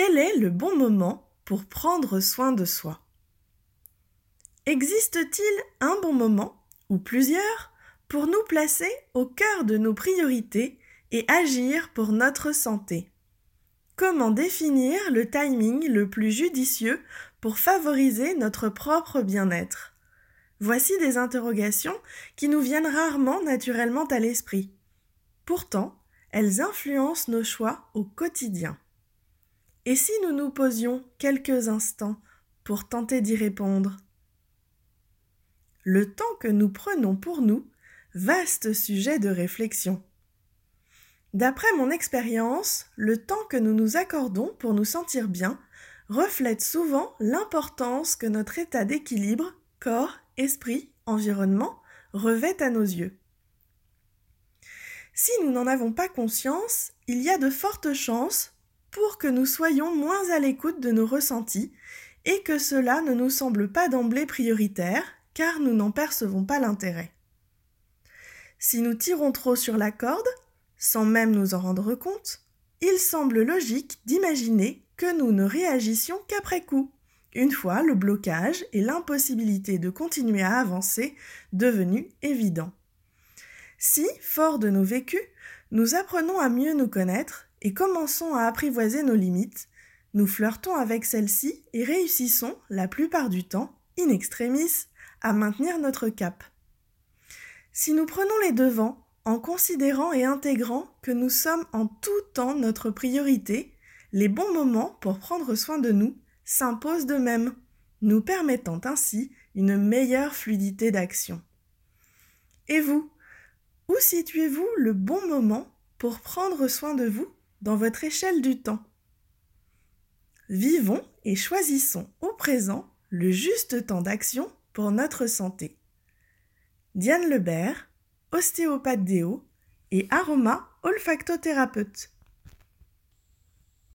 Quel est le bon moment pour prendre soin de soi? Existe-t-il un bon moment, ou plusieurs, pour nous placer au cœur de nos priorités et agir pour notre santé? Comment définir le timing le plus judicieux pour favoriser notre propre bien-être? Voici des interrogations qui nous viennent rarement naturellement à l'esprit. Pourtant, elles influencent nos choix au quotidien. Et si nous nous posions quelques instants pour tenter d'y répondre? Le temps que nous prenons pour nous, vaste sujet de réflexion. D'après mon expérience, le temps que nous nous accordons pour nous sentir bien reflète souvent l'importance que notre état d'équilibre, corps, esprit, environnement, revêt à nos yeux. Si nous n'en avons pas conscience, il y a de fortes chances pour que nous soyons moins à l'écoute de nos ressentis et que cela ne nous semble pas d'emblée prioritaire car nous n'en percevons pas l'intérêt. Si nous tirons trop sur la corde, sans même nous en rendre compte, il semble logique d'imaginer que nous ne réagissions qu'après coup, une fois le blocage et l'impossibilité de continuer à avancer devenus évidents. Si, fort de nos vécus, nous apprenons à mieux nous connaître et commençons à apprivoiser nos limites, nous flirtons avec celles-ci et réussissons, la plupart du temps, in extremis, à maintenir notre cap. Si nous prenons les devants, en considérant et intégrant que nous sommes en tout temps notre priorité, les bons moments pour prendre soin de nous s'imposent d'eux-mêmes, nous permettant ainsi une meilleure fluidité d'action. Et vous, où situez-vous le bon moment pour prendre soin de vous? Dans votre échelle du temps. Vivons et choisissons au présent le juste temps d'action pour notre santé. Diane Lebert, ostéopathe déo et aroma olfactothérapeute.